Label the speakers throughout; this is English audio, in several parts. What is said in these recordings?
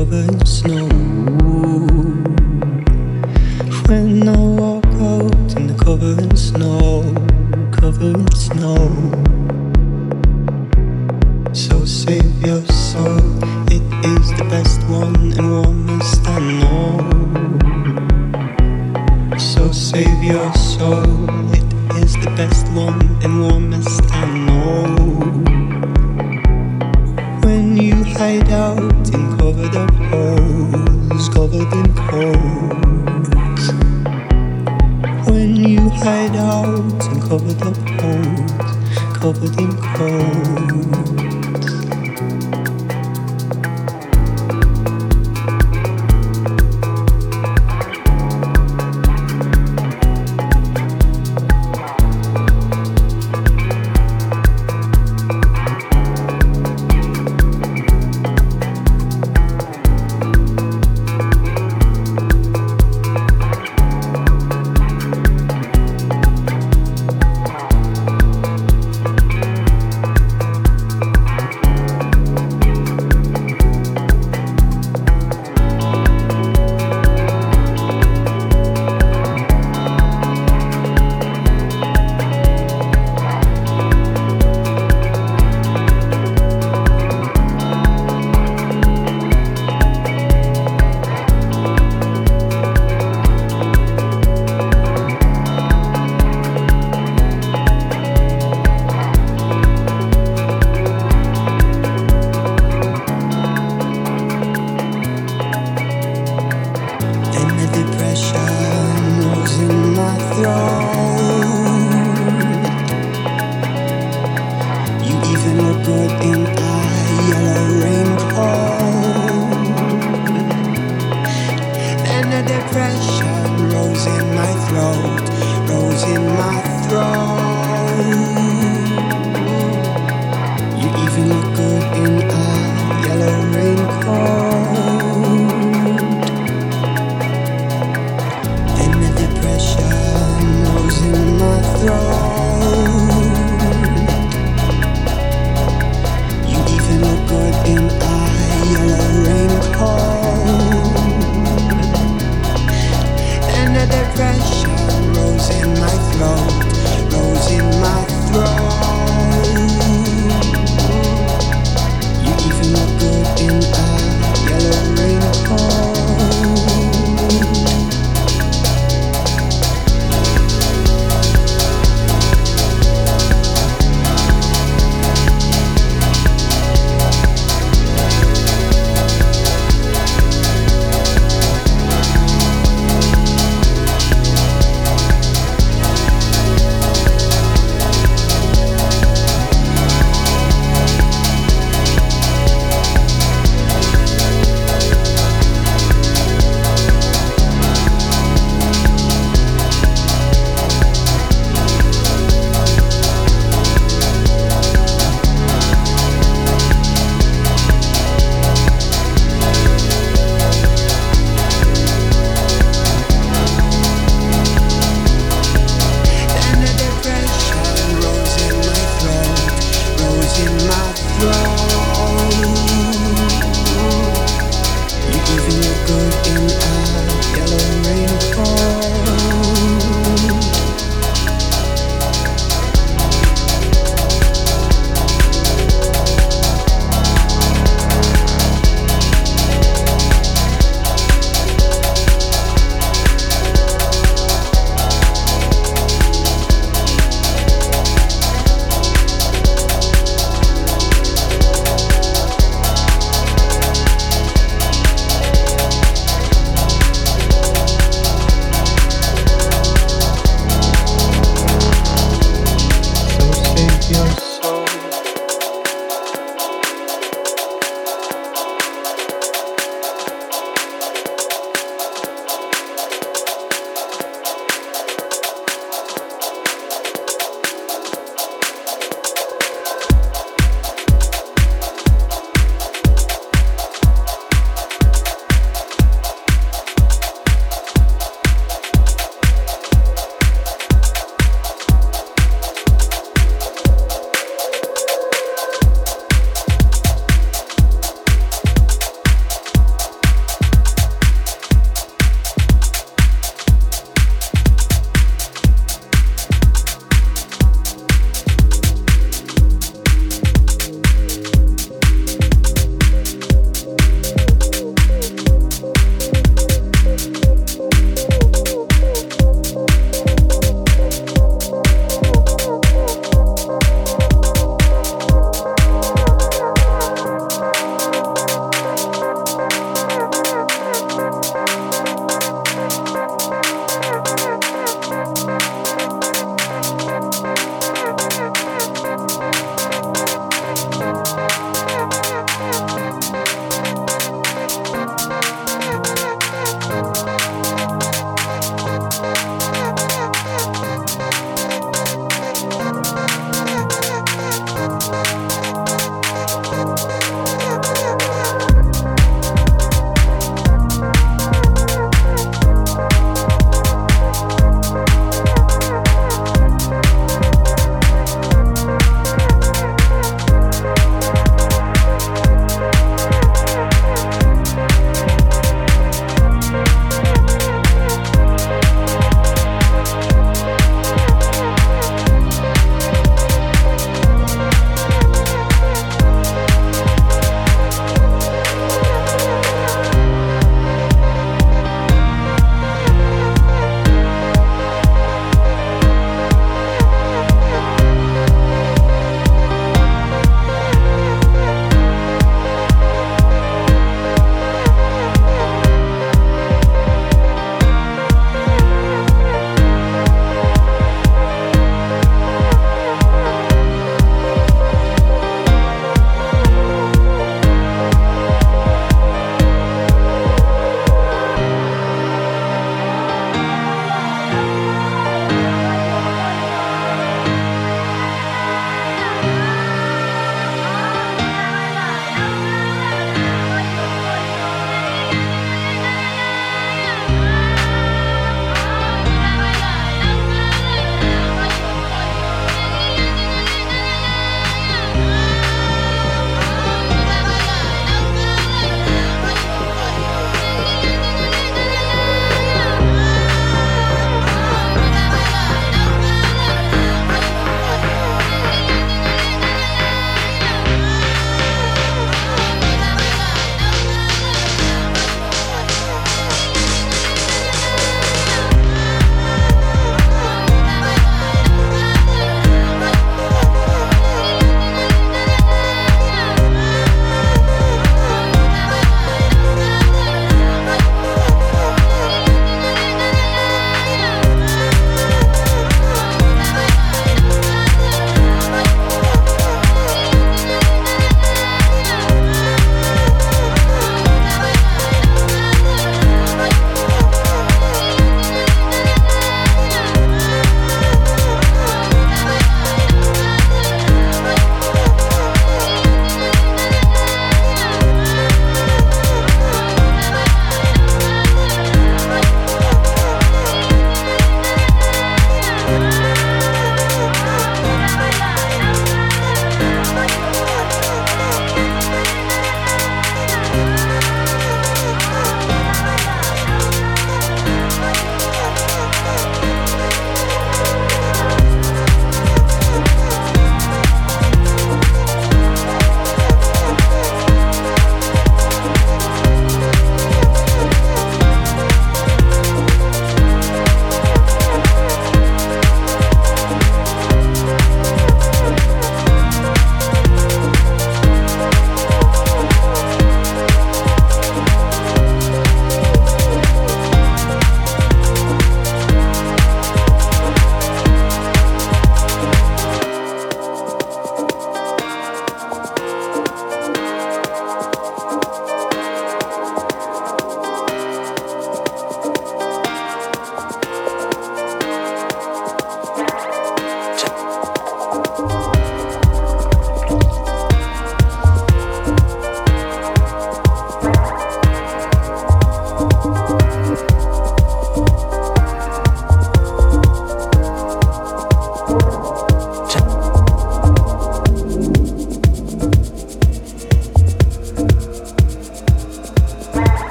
Speaker 1: covered in snow. When I walk out in the covered snow, covered in snow. fall.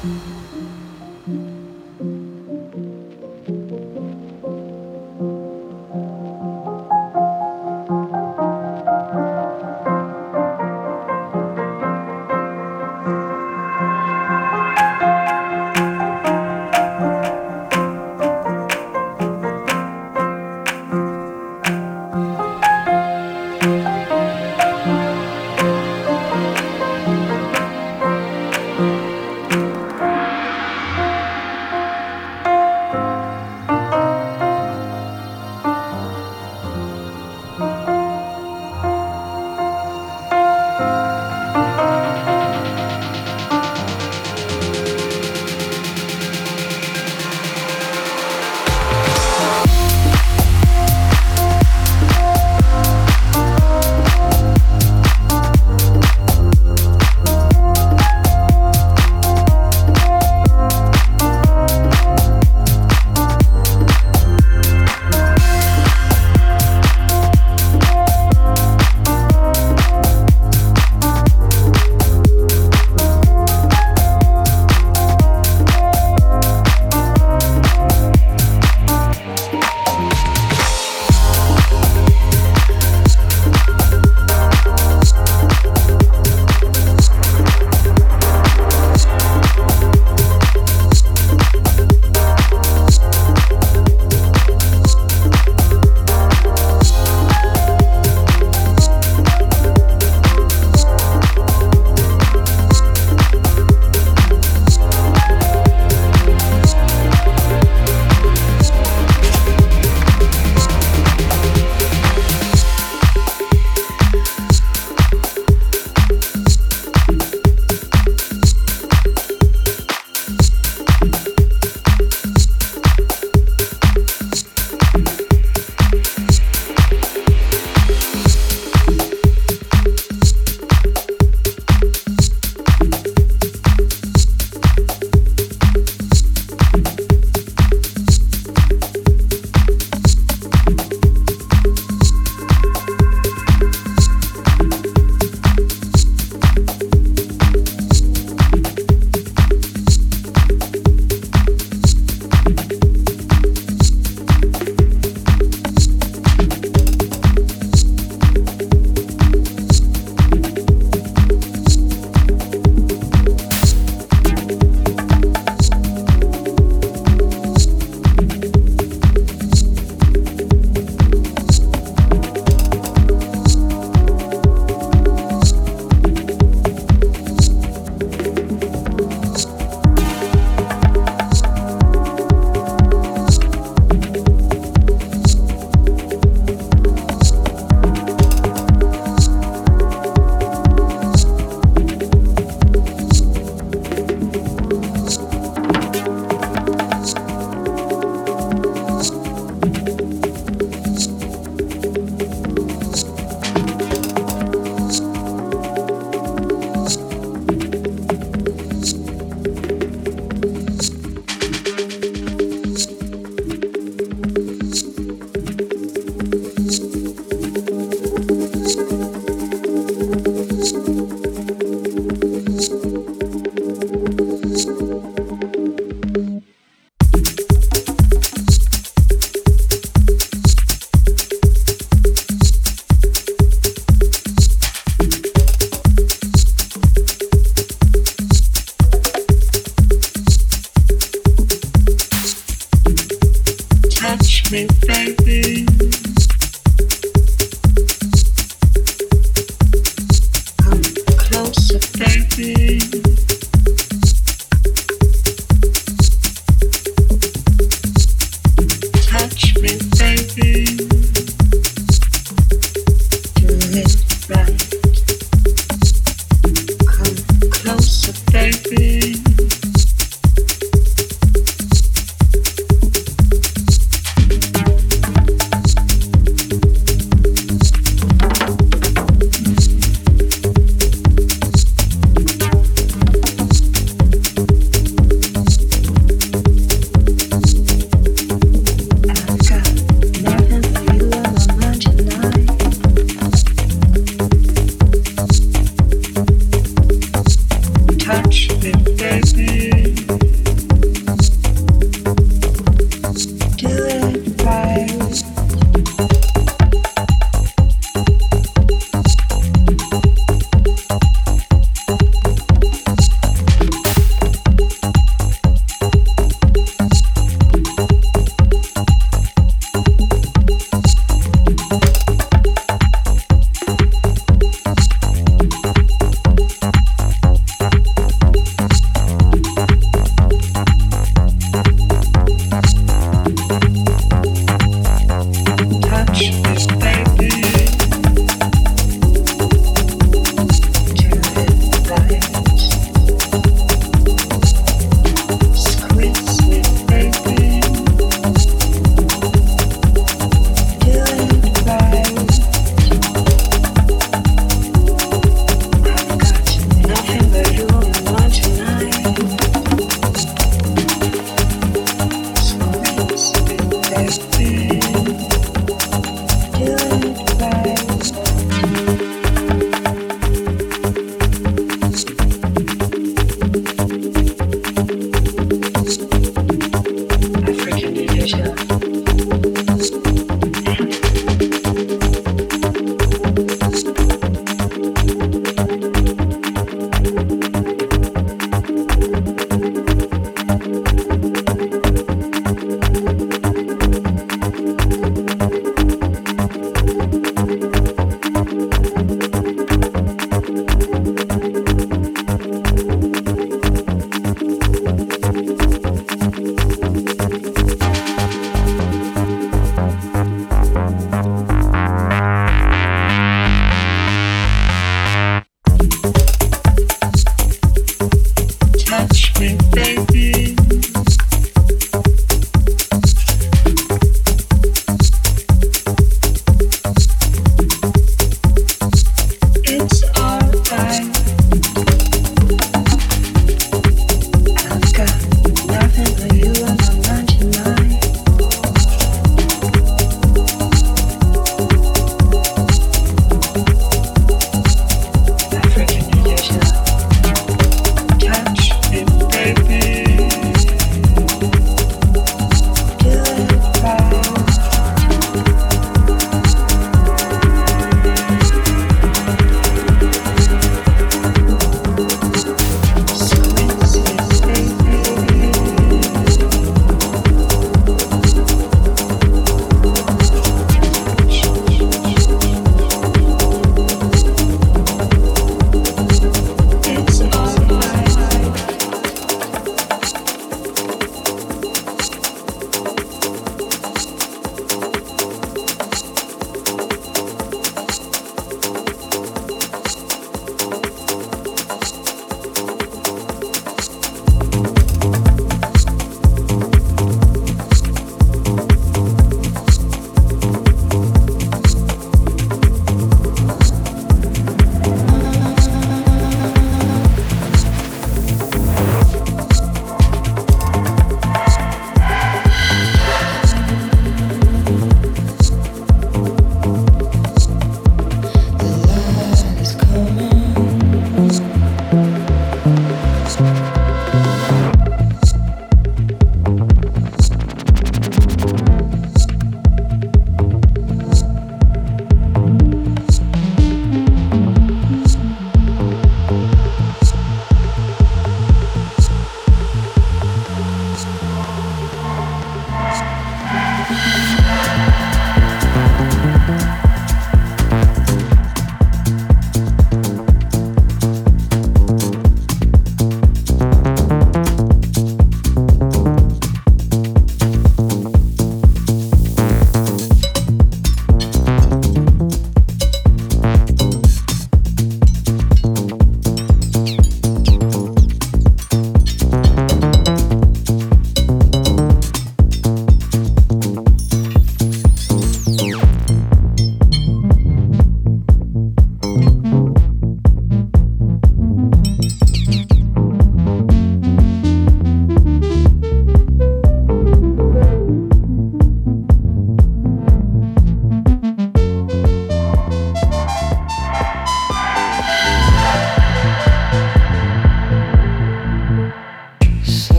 Speaker 1: Thank mm -hmm. you.